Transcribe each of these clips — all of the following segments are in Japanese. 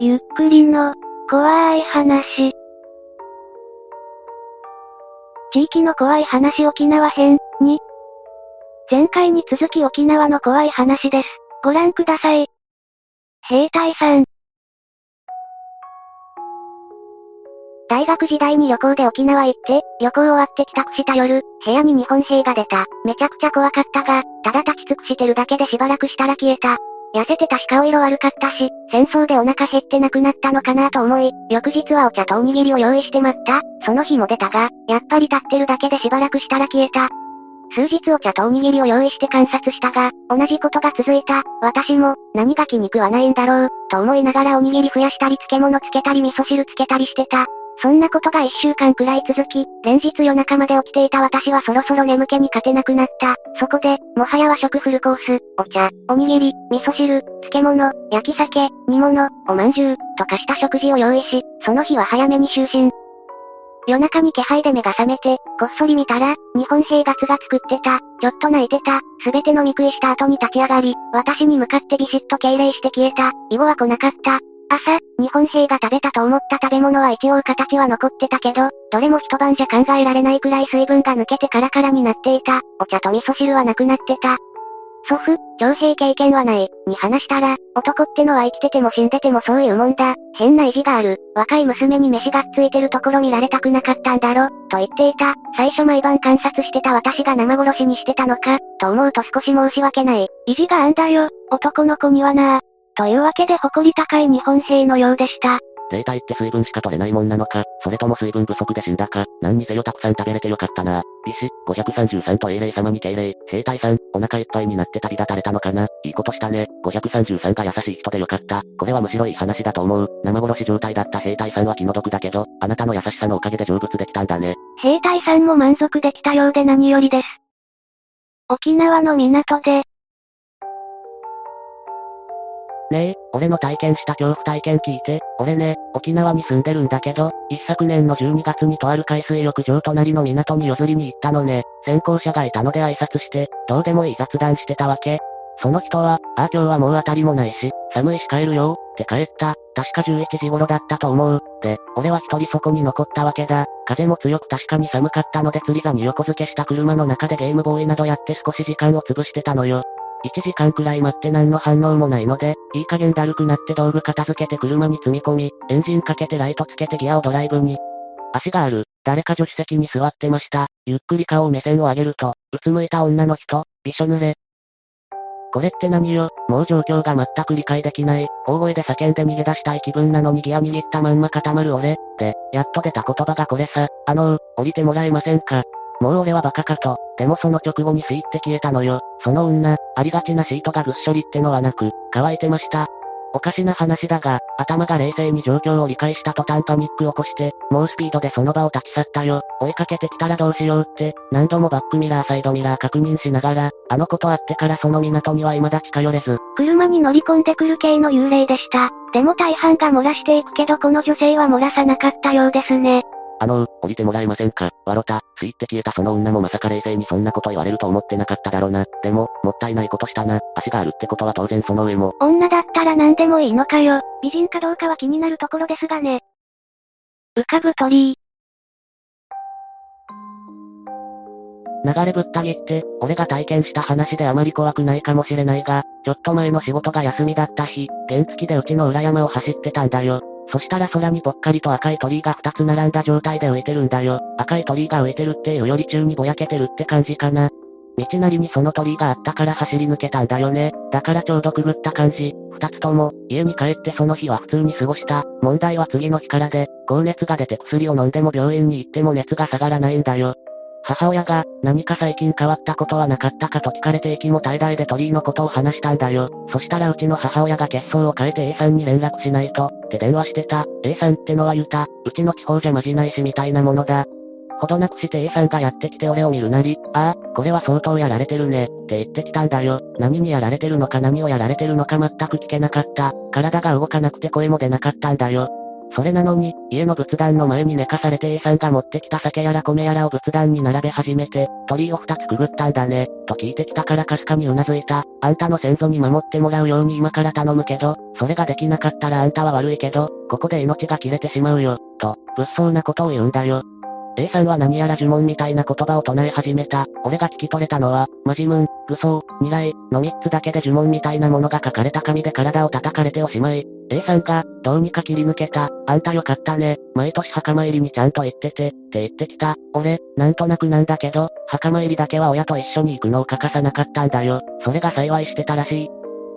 ゆっくりの、怖い話。地域の怖い話沖縄編、に。前回に続き沖縄の怖い話です。ご覧ください。兵隊さん。大学時代に旅行で沖縄行って、旅行終わって帰宅した夜、部屋に日本兵が出た。めちゃくちゃ怖かったが、ただ立ち尽くしてるだけでしばらくしたら消えた。痩せてたし顔色悪かったし、戦争でお腹減ってなくなったのかなと思い、翌日はお茶とおにぎりを用意して待った。その日も出たが、やっぱり立ってるだけでしばらくしたら消えた。数日お茶とおにぎりを用意して観察したが、同じことが続いた。私も、何が気に食わないんだろう、と思いながらおにぎり増やしたり漬物つけたり味噌汁つけたりしてた。そんなことが一週間くらい続き、連日夜中まで起きていた私はそろそろ眠気に勝てなくなった。そこで、もはや和食フルコース、お茶、おにぎり、味噌汁、漬物、焼き酒、煮物、おまんじゅう、とかした食事を用意し、その日は早めに就寝。夜中に気配で目が覚めて、こっそり見たら、日本兵がつが作ってた、ちょっと泣いてた、すべて飲み食いした後に立ち上がり、私に向かってビシッと敬礼して消えた、以後は来なかった。朝、日本兵が食べたと思った食べ物は一応形は残ってたけど、どれも一晩じゃ考えられないくらい水分が抜けてカラカラになっていた。お茶と味噌汁はなくなってた。祖父、徴兵経験はない、に話したら、男ってのは生きてても死んでてもそういうもんだ。変な意地がある。若い娘に飯がっついてるところ見られたくなかったんだろ、と言っていた。最初毎晩観察してた私が生殺しにしてたのか、と思うと少し申し訳ない。意地があんだよ、男の子にはなというわけで誇り高い日本兵のようでした。生体って水分しか取れないもんなのか、それとも水分不足で死んだか、何にせよたくさん食べれてよかったな。ビシ、533と英霊様に敬礼、兵隊さん、お腹いっぱいになって旅立たれたのかな？いいことしたね。533が優しい人でよかった。これはむしろいい話だと思う。生殺し状態だった兵隊さんは気の毒だけど、あなたの優しさのおかげで成仏できたんだね。兵隊さんも満足できたようで何よりです。沖縄の港で、ねえ、俺の体験した恐怖体験聞いて、俺ね、沖縄に住んでるんだけど、一昨年の12月にとある海水浴場隣の港に譲りに行ったのね。先行者がいたので挨拶して、どうでもいい雑談してたわけ。その人は、ああ今日はもう当たりもないし、寒いし帰るよ、って帰った。確か11時頃だったと思う。で、俺は一人そこに残ったわけだ。風も強く確かに寒かったので釣り座に横付けした車の中でゲームボーイなどやって少し時間を潰してたのよ。1時間くらい待って何の反応もないので、いい加減だるくなって道具片付けて車に積み込み、エンジンかけてライトつけてギアをドライブに。足がある。誰か助手席に座ってました。ゆっくり顔を目線を上げると、うつむいた女の人、びしょ濡れ。これって何よもう状況が全く理解できない。大声で叫んで逃げ出したい気分なのにギア握ったまんま固まる俺。で、やっと出た言葉がこれさ。あのー、降りてもらえませんかもう俺はバカかと。でもその直後にスイって消えたのよ。その女、ありがちなシートがぐっしょりってのはなく、乾いてました。おかしな話だが、頭が冷静に状況を理解した途端パニック起こして、猛スピードでその場を立ち去ったよ。追いかけてきたらどうしようって、何度もバックミラーサイドミラー確認しながら、あのことあってからその港には未だ近寄れず。車に乗り込んでくる系の幽霊でした。でも大半が漏らしていくけどこの女性は漏らさなかったようですね。あのー、降りてもらえませんか？わろた、ついって消えたその女もまさか冷静にそんなこと言われると思ってなかっただろうな。でも、もったいないことしたな。足があるってことは当然その上も。女だったら何でもいいのかよ。美人かどうかは気になるところですがね。浮かぶ鳥居。流れぶった切って、俺が体験した話であまり怖くないかもしれないが、ちょっと前の仕事が休みだった日、原付でうちの裏山を走ってたんだよ。そしたら空にぽっかりと赤い鳥居が2つ並んだ状態で浮いてるんだよ。赤い鳥居が浮いてるっていうより宙にぼやけてるって感じかな。道なりにその鳥居があったから走り抜けたんだよね。だからちょうどくぐった感じ。二つとも、家に帰ってその日は普通に過ごした。問題は次の日からで、高熱が出て薬を飲んでも病院に行っても熱が下がらないんだよ。母親が、何か最近変わったことはなかったかと聞かれて息も怠々で鳥居のことを話したんだよ。そしたらうちの母親が血相を変えて A さんに連絡しないと、って電話してた。A さんってのは言うた。うちの地方じゃまじないしみたいなものだ。ほどなくして A さんがやってきて俺を見るなり、ああ、これは相当やられてるね、って言ってきたんだよ。何にやられてるのか何をやられてるのか全く聞けなかった。体が動かなくて声も出なかったんだよ。それなのに、家の仏壇の前に寝かされて A さんが持ってきた酒やら米やらを仏壇に並べ始めて、鳥居を二つくぐったんだね、と聞いてきたからかすかにうなずいた。あんたの先祖に守ってもらうように今から頼むけど、それができなかったらあんたは悪いけど、ここで命が切れてしまうよ、と、物騒なことを言うんだよ。A さんは何やら呪文みたいな言葉を唱え始めた。俺が聞き取れたのは、マジムン、愚装、未来、の三つだけで呪文みたいなものが書かれた紙で体を叩かれておしまい。A さんが、どうにか切り抜けた。あんたよかったね。毎年墓参りにちゃんと行ってて、って言ってきた。俺、なんとなくなんだけど、墓参りだけは親と一緒に行くのを欠かさなかったんだよ。それが幸いしてたらしい。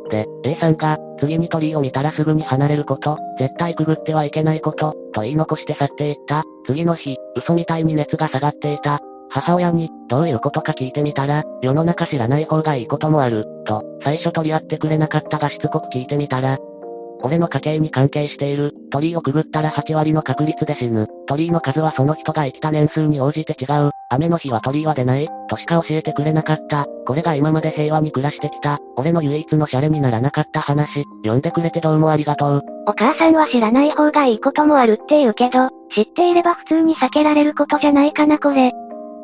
で、A さんが、次に鳥居を見たらすぐに離れること、絶対くぐってはいけないこと、と言い残して去っていった。次の日、嘘みたいに熱が下がっていた。母親に、どういうことか聞いてみたら、世の中知らない方がいいこともある、と、最初取り合ってくれなかったがしつこく聞いてみたら、俺の家系に関係している。鳥居をくぐったら8割の確率で死ぬ。鳥居の数はその人が生きた年数に応じて違う。雨の日は鳥居は出ない。としか教えてくれなかった。これが今まで平和に暮らしてきた。俺の唯一のシャレにならなかった話。読んでくれてどうもありがとう。お母さんは知らない方がいいこともあるって言うけど、知っていれば普通に避けられることじゃないかなこれ。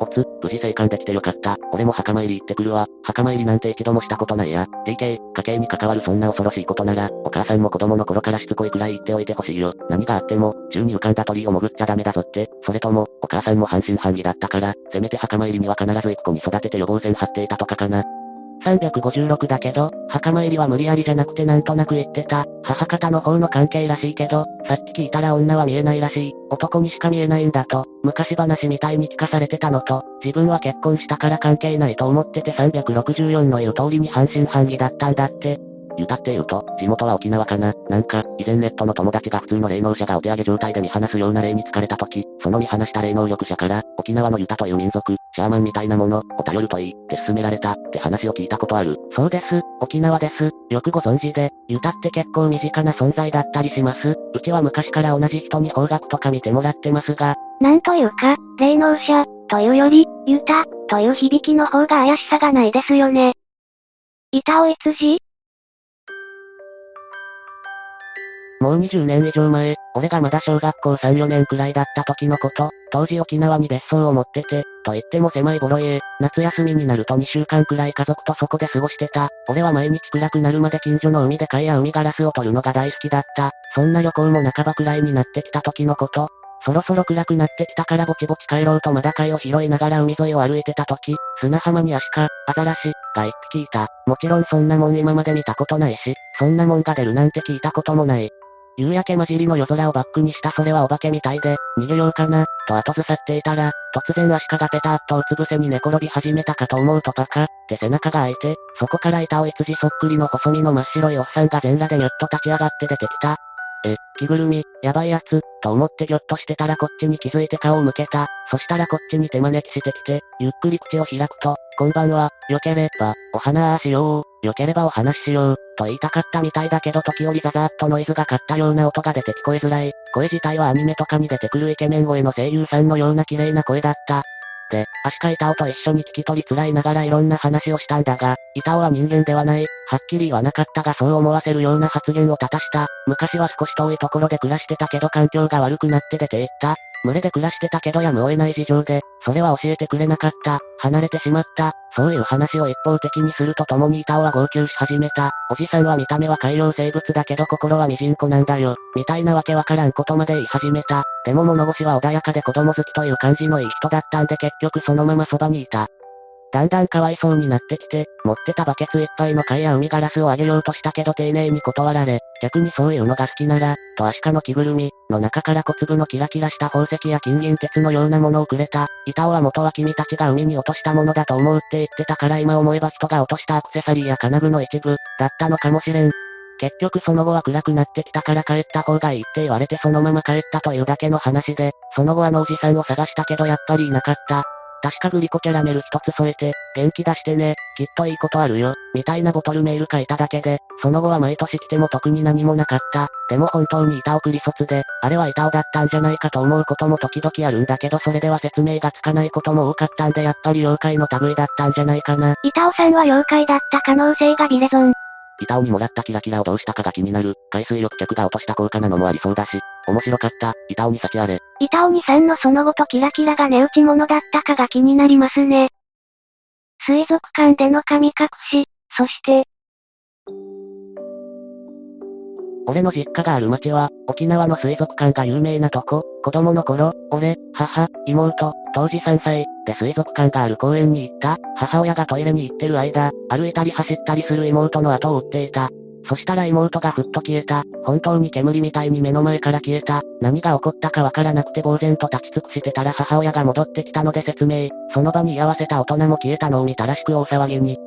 おつ、無事生還できてよかった。俺も墓参り行ってくるわ。墓参りなんて一度もしたことないや。DK、家計に関わるそんな恐ろしいことなら、お母さんも子供の頃からしつこいくらい言っておいてほしいよ。何があっても、宙に浮かんだ鳥を潜っちゃダメだぞって。それとも、お母さんも半信半疑だったから、せめて墓参りには必ず行く子に育てて予防線張っていたとかかな。356だけど、墓参りは無理やりじゃなくてなんとなく言ってた。母方の方の関係らしいけど、さっき聞いたら女は見えないらしい。男にしか見えないんだと、昔話みたいに聞かされてたのと、自分は結婚したから関係ないと思ってて364の言う通りに半信半疑だったんだって。ユタって言うと、地元は沖縄かな。なんか、以前ネットの友達が普通の霊能者がお手上げ状態で見放すような霊に疲れた時、その見放した霊能力者から、沖縄のユタという民族、シャーマンみたいなもの、を頼るといい、って勧められた、って話を聞いたことある。そうです、沖縄です。よくご存知で、ユタって結構身近な存在だったりします。うちは昔から同じ人に方角とか見てもらってますが。なんというか、霊能者、というより、ユタ、という響きの方が怪しさがないですよね。板尾いつじもう20年以上前、俺がまだ小学校3、4年くらいだった時のこと、当時沖縄に別荘を持ってて、と言っても狭いボロ家、夏休みになると2週間くらい家族とそこで過ごしてた。俺は毎日暗くなるまで近所の海で貝や海ガラスを取るのが大好きだった。そんな旅行も半ばくらいになってきた時のこと、そろそろ暗くなってきたからぼちぼち帰ろうとまだ貝を拾いながら海沿いを歩いてた時、砂浜にアシカ、アザラシ、が一匹いた。もちろんそんなもん今まで見たことないし、そんなもんが出るなんて聞いたこともない。夕焼け混じりの夜空をバックにしたそれはお化けみたいで、逃げようかな、と後ずさっていたら、突然足利ペターっとうつ伏せに寝転び始めたかと思うとパカ、って背中が開いて、そこから板を羊そっくりの細身の真っ白いおっさんが全裸でニュッと立ち上がって出てきた。え、着ぐるみ、やばいやつ、と思ってぎょっとしてたらこっちに気づいて顔を向けた。そしたらこっちに手招きしてきて、ゆっくり口を開くと、こんばんは、よければ、お花あしよう、よければお話ししよう、と言いたかったみたいだけど時折ザザーっとノイズがかったような音が出て聞こえづらい。声自体はアニメとかに出てくるイケメン声の声優さんのような綺麗な声だった。で、足か板尾と一緒に聞き取りつらいながらいろんな話をしたんだが、板尾は人間ではない、はっきり言わなかったがそう思わせるような発言を立たした。昔は少し遠いところで暮らしてたけど環境が悪くなって出て行った。群れで暮らしてたけどやむを得ない事情で、それは教えてくれなかった。離れてしまった。そういう話を一方的にするとともに板尾は号泣し始めた。おじさんは見た目は海洋生物だけど心はミジンコなんだよ。みたいなわけわからんことまで言い始めた。でも物腰は穏やかで子供好きという感じのいい人だったんで結局そのままそばにいた。だんだんかわいそうになってきて、持ってたバケツいっぱいの貝や海ガラスをあげようとしたけど丁寧に断られ、逆にそういうのが好きなら、とアシカの着ぐるみ、の中から小粒のキラキラした宝石や金銀鉄のようなものをくれた。板尾は元は君たちが海に落としたものだと思うって言ってたから今思えば人が落としたアクセサリーや金具の一部、だったのかもしれん。結局その後は暗くなってきたから帰った方がいいって言われてそのまま帰ったというだけの話で、その後あのおじさんを探したけどやっぱりいなかった。確かグリコキャラメル一つ添えて、元気出してね、きっといいことあるよ、みたいなボトルメール書いただけで、その後は毎年来ても特に何もなかった。でも本当に板送り卒で、あれは板尾だったんじゃないかと思うことも時々あるんだけどそれでは説明がつかないことも多かったんでやっぱり妖怪の類だったんじゃないかな。板尾さんは妖怪だった可能性がビレゾン。板尾にもらったキラキラをどうしたかが気になる。海水浴客が落とした高価なのもありそうだし。面白かった。板尾に幸あれ。板尾にさんのその後とキラキラが値打ち物だったかが気になりますね。水族館での神隠し、そして、俺の実家がある町は、沖縄の水族館が有名なとこ、子供の頃、俺、母、妹、当時3歳、で水族館がある公園に行った、母親がトイレに行ってる間、歩いたり走ったりする妹の後を追っていた。そしたら妹がふっと消えた。本当に煙みたいに目の前から消えた。何が起こったかわからなくて呆然と立ち尽くしてたら母親が戻ってきたので説明。その場に居合わせた大人も消えたのを見たらしく大騒ぎに。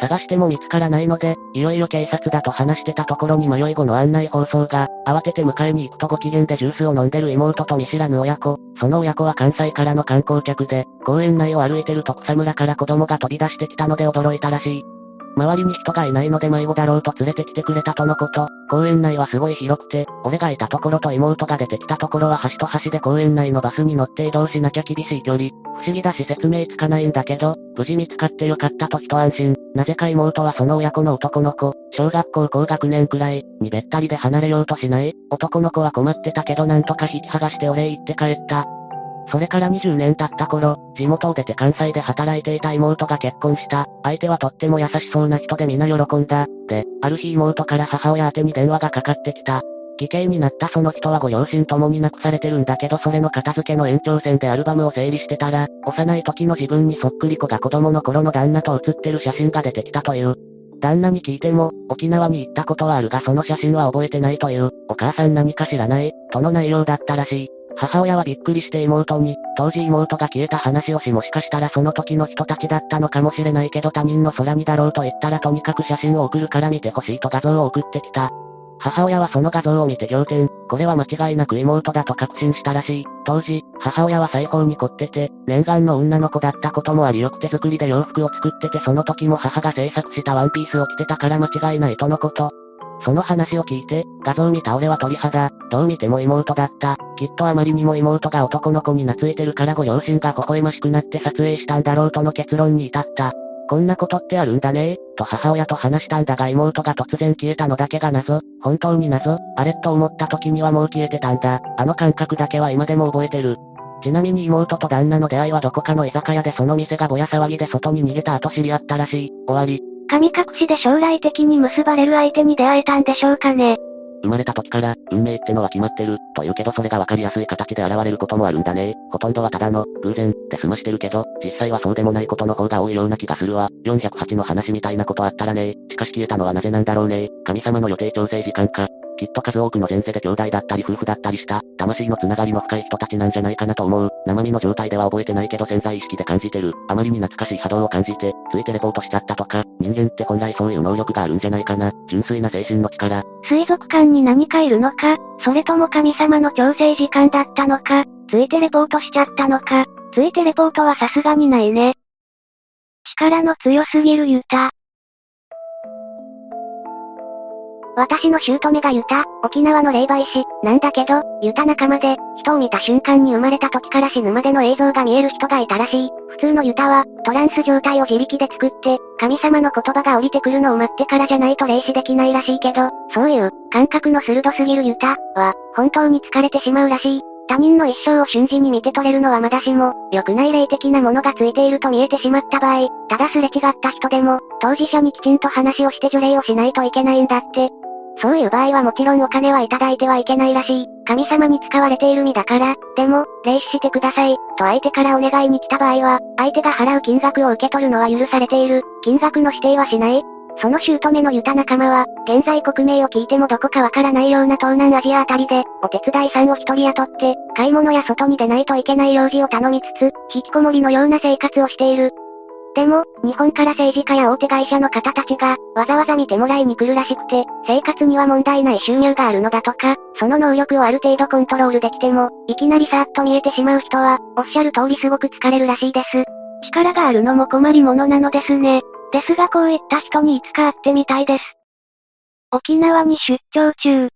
探しても見つからないので、いよいよ警察だと話してたところに迷い後の案内放送が、慌てて迎えに行くとご機嫌でジュースを飲んでる妹と見知らぬ親子、その親子は関西からの観光客で、公園内を歩いてると草むらから子供が飛び出してきたので驚いたらしい。周りに人がいないので迷子だろうと連れてきてくれたとのこと。公園内はすごい広くて、俺がいたところと妹が出てきたところは端と端で公園内のバスに乗って移動しなきゃ厳しい距離。不思議だし説明つかないんだけど、無事見つかってよかったと一安心。なぜか妹はその親子の男の子、小学校高学年くらい、にべったりで離れようとしない。男の子は困ってたけどなんとか引き剥がしてお礼言って帰った。それから20年経った頃、地元を出て関西で働いていた妹が結婚した。相手はとっても優しそうな人で皆喜んだ。で、ある日妹から母親宛に電話がかかってきた。危険になったその人はご両親ともに亡くされてるんだけどそれの片付けの延長線でアルバムを整理してたら、幼い時の自分にそっくり子が子供の頃の旦那と写ってる写真が出てきたという。旦那に聞いても、沖縄に行ったことはあるがその写真は覚えてないという、お母さん何か知らない、との内容だったらしい。母親はびっくりして妹に、当時妹が消えた話をしもしかしたらその時の人たちだったのかもしれないけど他人の空にだろうと言ったらとにかく写真を送るから見てほしいと画像を送ってきた。母親はその画像を見て仰天、これは間違いなく妹だと確信したらしい。当時、母親は裁縫に凝ってて、念願の女の子だったこともありよく手作りで洋服を作っててその時も母が制作したワンピースを着てたから間違いないとのこと。その話を聞いて、画像見た俺は鳥肌、どう見ても妹だった。きっとあまりにも妹が男の子に懐いてるからご両親が微笑ましくなって撮影したんだろうとの結論に至った。こんなことってあるんだねと母親と話したんだが妹が突然消えたのだけが謎。本当に謎？あれ？と思った時にはもう消えてたんだ。あの感覚だけは今でも覚えてる。ちなみに妹と旦那の出会いはどこかの居酒屋でその店がぼや騒ぎで外に逃げた後知り合ったらしい。終わり。神隠しで将来的に結ばれる相手に出会えたんでしょうかね。生まれた時から、運命ってのは決まってる、と言うけどそれがわかりやすい形で現れることもあるんだね。ほとんどはただの、偶然、って済ましてるけど、実際はそうでもないことの方が多いような気がするわ。408の話みたいなことあったらね。しかし消えたのはなぜなんだろうね。神様の予定調整時間か。きっと数多くの前世で兄弟だったり夫婦だったりした、魂のつながりの深い人たちなんじゃないかなと思う。生身の状態では覚えてないけど潜在意識で感じてる。あまりに懐かしい波動を感じて、ついてレポートしちゃったとか、人間って本来そういう能力があるんじゃないかな。純粋な精神の力。水族館に何かいるのか、それとも神様の調整時間だったのか、ついてレポートしちゃったのか、ついてレポートはさすがにないね。力の強すぎるユタ。私の姑がユタ、沖縄の霊媒師、なんだけど、ユタ仲間で、人を見た瞬間に生まれた時から死ぬまでの映像が見える人がいたらしい。普通のユタは、トランス状態を自力で作って、神様の言葉が降りてくるのを待ってからじゃないと霊視できないらしいけど、そういう、感覚の鋭すぎるユタ、は、本当に疲れてしまうらしい。他人の一生を瞬時に見て取れるのはまだしも、良くない霊的なものがついていると見えてしまった場合、ただすれ違った人でも、当事者にきちんと話をして除霊をしないといけないんだって。そういう場合はもちろんお金はいただいてはいけないらしい。神様に使われている身だから、でも、霊視してください、と相手からお願いに来た場合は、相手が払う金額を受け取るのは許されている。金額の指定はしない。その姑のユタ仲間は、現在国名を聞いてもどこかわからないような東南アジアあたりで、お手伝いさんを一人雇って、買い物や外に出ないといけない用事を頼みつつ、引きこもりのような生活をしている。でも、日本から政治家や大手会社の方たちが、わざわざ見てもらいに来るらしくて、生活には問題ない収入があるのだとか、その能力をある程度コントロールできても、いきなりさーっと見えてしまう人は、おっしゃる通りすごく疲れるらしいです。力があるのも困りものなのですね。ですがこういった人にいつか会ってみたいです。沖縄に出張中。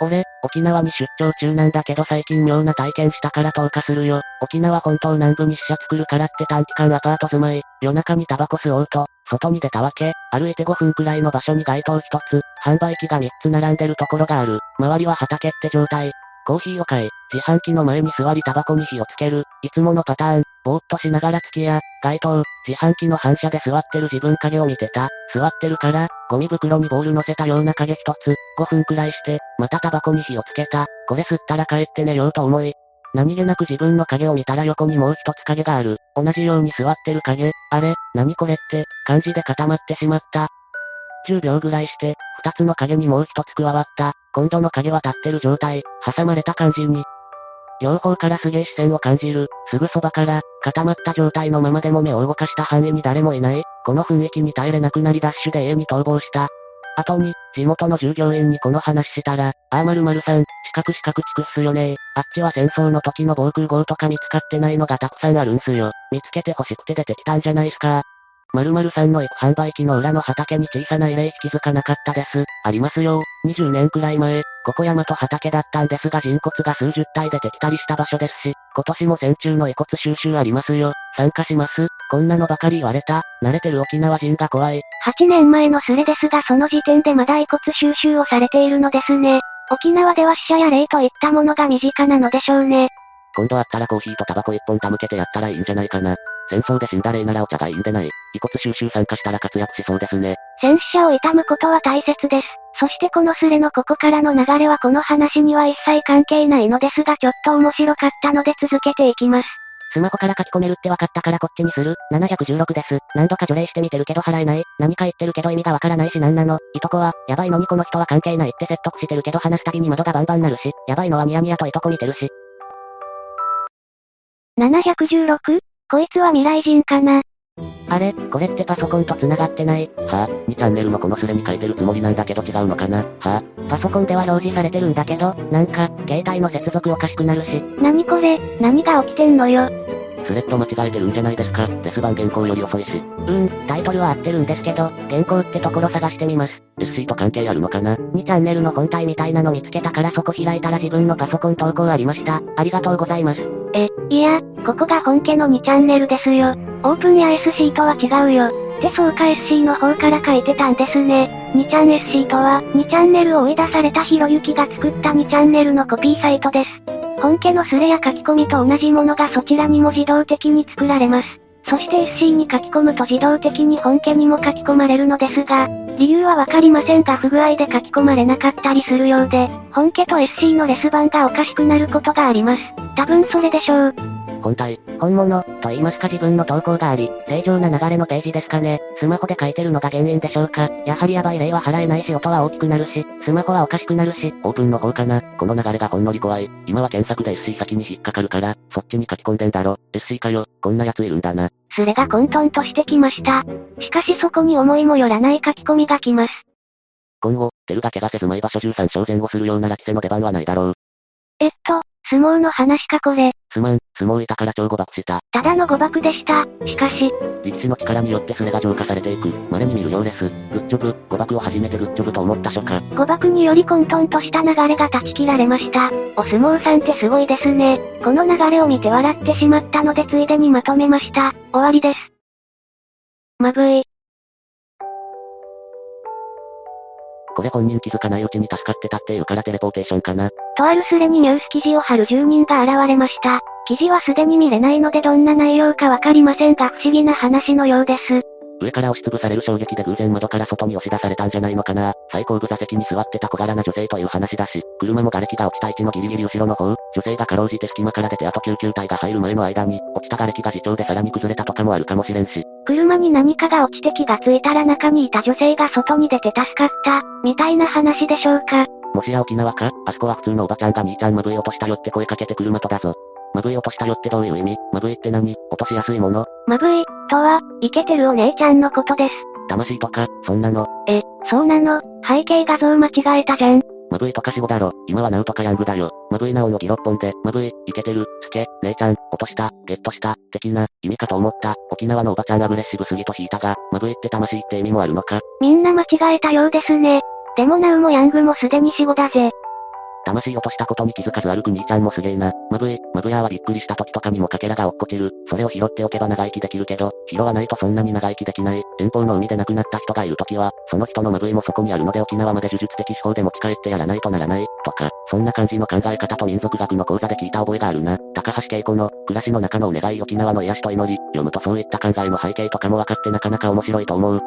俺、沖縄に出張中なんだけど最近妙な体験したから投下するよ。沖縄本島南部に死者作るからって短期間アパート住まい、夜中にタバコ吸おうと、外に出たわけ、歩いて5分くらいの場所に街灯一つ、販売機が3つ並んでるところがある。周りは畑って状態。コーヒーを買い、自販機の前に座りタバコに火をつける、いつものパターン、ぼーっとしながら月や、街灯、自販機の反射で座ってる自分影を見てた。座ってるから、ゴミ袋にボール乗せたような影一つ、5分くらいして、またタバコに火をつけた。これ吸ったら帰って寝ようと思い。何気なく自分の影を見たら横にもう一つ影がある。同じように座ってる影。あれ、何これって、感じで固まってしまった。10秒ぐらいして、二つの影にもう一つ加わった。今度の影は立ってる状態、挟まれた感じに。両方からすげえ視線を感じる。すぐそばから、固まった状態のままでも目を動かした範囲に誰もいない。この雰囲気に耐えれなくなりダッシュで家に逃亡した。後に、地元の従業員にこの話したら、あーまるまるさん、四角四角チクっすよねあっちは戦争の時の防空壕とか見つかってないのがたくさんあるんすよ。見つけて欲しくて出てきたんじゃないすか。〇〇さんの行く販売機の裏の畑に小さな慰霊碑気づかなかったです。ありますよ。20年くらい前、ここ山と畑だったんですが人骨が数十体出てきたりした場所ですし、今年も戦中の遺骨収集ありますよ。参加します。こんなのばかり言われた。慣れてる沖縄人が怖い。8年前のスレですがその時点でまだ遺骨収集をされているのですね。沖縄では死者や霊といったものが身近なのでしょうね。今度会ったらコーヒーとタバコ一本手向けてやったらいいんじゃないかな。戦争で死んだ霊ならお茶がいいんでない。遺骨収集参加したら活躍しそうですね。戦死者を悼むことは大切です。そしてこのスレのここからの流れはこの話には一切関係ないのですがちょっと面白かったので続けていきます。スマホから書き込めるって分かったからこっちにする。716です。何度か除霊してみてるけど払えない。何か言ってるけど意味がわからないし何なの。いとこは、やばいのにこの人は関係ないって説得してるけど話すたびに窓がバンバンなるし、やばいのはニヤニヤといとこ見てるし。716? こいつは未来人かなあれ、これってパソコンと繋がってない？はぁ、2チャンネルのこのスレに書いてるつもりなんだけど違うのかな？はぁ、パソコンでは表示されてるんだけど、なんか、携帯の接続おかしくなるし。何これ、何が起きてんのよ。スレッド間違えてるんじゃないですか？デス版原稿より遅いし。うん、タイトルは合ってるんですけど、原稿ってところ探してみます。SC と関係あるのかな ?2 チャンネルの本体みたいなの見つけたからそこ開いたら自分のパソコン投稿ありました。ありがとうございます。え、いや、ここが本家の2チャンネルですよ。オープンや SC とは違うよ。ってそうか SC の方から書いてたんですね。2チャン SC とは、2チャンネルを追い出されたひろゆきが作った2チャンネルのコピーサイトです。本家のスレや書き込みと同じものがそちらにも自動的に作られます。そして SC に書き込むと自動的に本家にも書き込まれるのですが、理由はわかりませんが不具合で書き込まれなかったりするようで、本家と SC のレス版がおかしくなることがあります。多分それでしょう。本体。本物、と言いますか自分の投稿があり、正常な流れのページですかね。スマホで書いてるのが原因でしょうか。やはりヤバい例は払えないし音は大きくなるし、スマホはおかしくなるし。オープンの方かな。この流れがほんのり怖い。今は検索で SC 先に引っかかるから、そっちに書き込んでんだろ。SC かよ。こんな奴いるんだな。スレが混沌としてきました。しかしそこに思いもよらない書き込みが来ます。今後、テルが怪我せず毎場所13勝前後するようなラキセの出番はないだろう。えっと、相撲の話かこれ。すまん、相撲いたから超誤爆した。ただの誤爆でした。しかし、力士の力によってスレが浄化されていく。稀に見るようです。グッジョブ、誤爆を始めてグッジョブと思った初夏。誤爆により混沌とした流れが断ち切られました。お相撲さんってすごいですね。この流れを見て笑ってしまったのでついでにまとめました。終わりです。まぶい。これ本人気づかないうちに助かってたっていうからテレポーテーションかな。とあるスレにニュース記事を貼る住人が現れました。記事はすでに見れないのでどんな内容かわかりませんが不思議な話のようです。上から押しつぶされる衝撃で偶然窓から外に押し出されたんじゃないのかな。最後部座席に座ってた小柄な女性という話だし、車も瓦礫が落ちた位置のギリギリ後ろの方、女性がかろうじて隙間から出てあと救急隊が入る前の間に、落ちた瓦礫が自重でさらに崩れたとかもあるかもしれんし。車に何かが落ちて気がついたら中にいた女性が外に出て助かった、みたいな話でしょうか。もしや沖縄か？あそこは普通のおばちゃんが兄ちゃんまぶい落としたよって声かけて車とだぞ。まぶい落としたよってどういう意味？まぶいって何？落としやすいもの？まぶい、とは、イケてるお姉ちゃんのことです。魂とか、そんなの？え、そうなの背景画像間違えたじゃん。まぶいとか死語だろ。今はナウとかヤングだよ。まぶいなおのギロッポンで、まぶい、イケてる、すけ、姉ちゃん、落とした、ゲットした、的な、意味かと思った。沖縄のおばちゃんアグレッシブすぎと引いたが、まぶいって魂って意味もあるのかみんな間違えたようですね。でもナウもヤングもすでに死後だぜ。魂落としたことに気づかず歩く兄ちゃんもすげえな。まぶえ、まぶやはびっくりした時とかにもかけらが落っこちる。それを拾っておけば長生きできるけど、拾わないとそんなに長生きできない。遠方の海で亡くなった人がいる時は、その人のまぶえもそこにあるので沖縄まで呪術的手法で持ち帰ってやらないとならない。とか、そんな感じの考え方と民族学の講座で聞いた覚えがあるな。高橋恵子の、暮らしの中のお願い沖縄の癒しと祈り、読むとそういった考えの背景とかも分かってなかなか面白いと思う。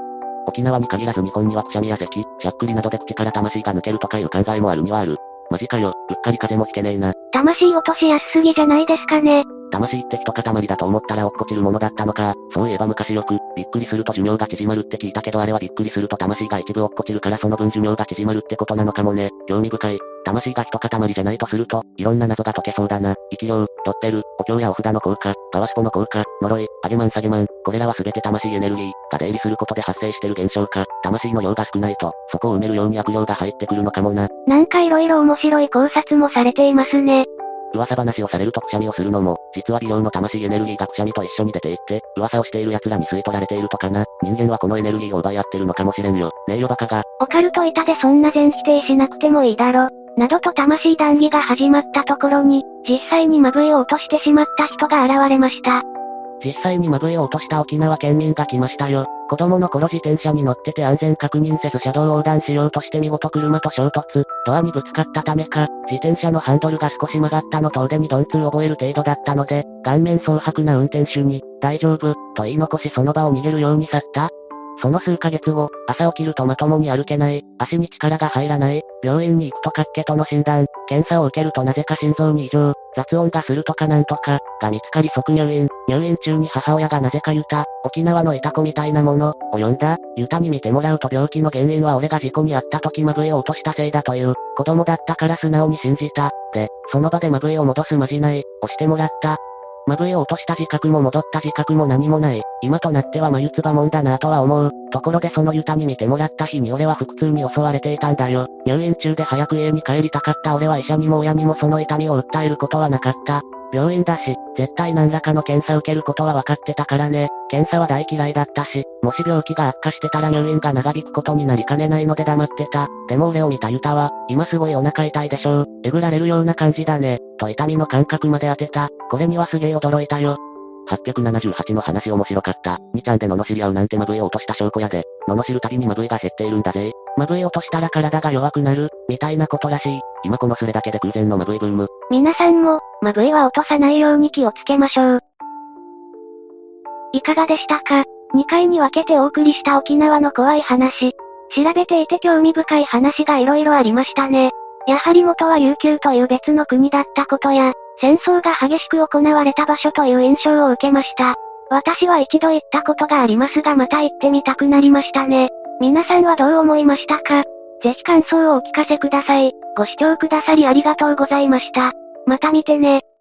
沖縄に限らず日本にはくしゃみや咳、しゃっくりなどで口から魂が抜けるとかいう考えもあるにはある。マジかよ、うっかり風も引けねえな。魂落としやすすぎじゃないですかね。魂って一塊だと思ったら落っこちるものだったのか。そういえば昔よく、びっくりすると寿命が縮まるって聞いたけどあれはびっくりすると魂が一部落っこちるからその分寿命が縮まるってことなのかもね。興味深い。魂が一塊じゃないとすると、いろんな謎が解けそうだな。生き量、ドッペル、お経やお札の効果、パワスポの効果、呪い、あげまん下げまん、これらは全て魂エネルギーが出入りすることで発生してる現象か。魂の量が少ないと、そこを埋めるように悪霊が入ってくるのかもな。なんか色々面白い考察もされていますね。噂話をされるとくしゃみをするのも、実は美容の魂エネルギーがくしゃみと一緒に出ていって、噂をしている奴らに吸い取られているとかな。人間はこのエネルギーを奪い合ってるのかもしれんよ。名誉バカが。オカルト板でそんな全否定しなくてもいいだろ。などと魂談義が始まったところに、実際にまぶいを落としてしまった人が現れました。実際にまぶいを落とした沖縄県民が来ましたよ。子供の頃自転車に乗ってて安全確認せず車道を横断しようとして見事車と衝突、ドアにぶつかったためか、自転車のハンドルが少し曲がったのと腕に鈍痛を覚える程度だったので、顔面蒼白な運転手に、大丈夫、と言い残しその場を逃げるように去った。その数ヶ月後、朝起きるとまともに歩けない、足に力が入らない、病院に行くと脚気との診断、検査を受けるとなぜか心臓に異常、雑音がするとかなんとか、が見つかり即入院、入院中に母親がなぜかユタ、沖縄のエタコみたいなもの、を呼んだ、ユタに見てもらうと病気の原因は俺が事故に遭った時まぶえを落としたせいだという、子供だったから素直に信じた。で、その場でまぶえを戻すまじない、押してもらった。まぶえを落とした自覚も戻った自覚も何もない。今となっては眉唾もんだなぁとは思う。ところでそのユタに見てもらった日に俺は腹痛に襲われていたんだよ。入院中で早く家に帰りたかった俺は医者にも親にもその痛みを訴えることはなかった。病院だし、絶対何らかの検査受けることは分かってたからね。検査は大嫌いだったし、もし病気が悪化してたら入院が長引くことになりかねないので黙ってた。でも俺を見たユタは、今すごいお腹痛いでしょう。えぐられるような感じだね。と痛みの感覚まで当てた。これにはすげえ驚いたよ。878の話面白かった。2ちゃんで罵り合うなんてまぶいを落とした証拠やで。罵るたびにまぶいが減っているんだぜ。まぶい落としたら体が弱くなる、みたいなことらしい。今このスレだけで空前のまぶいブーム。皆さんも、まぶいは落とさないように気をつけましょう。いかがでしたか ?2 回に分けてお送りした沖縄の怖い話。調べていて興味深い話が色々ありましたね。やはり元は琉球という別の国だったことや、戦争が激しく行われた場所という印象を受けました。私は一度行ったことがありますがまた行ってみたくなりましたね。皆さんはどう思いましたか？ぜひ感想をお聞かせください。ご視聴くださりありがとうございました。また見てね。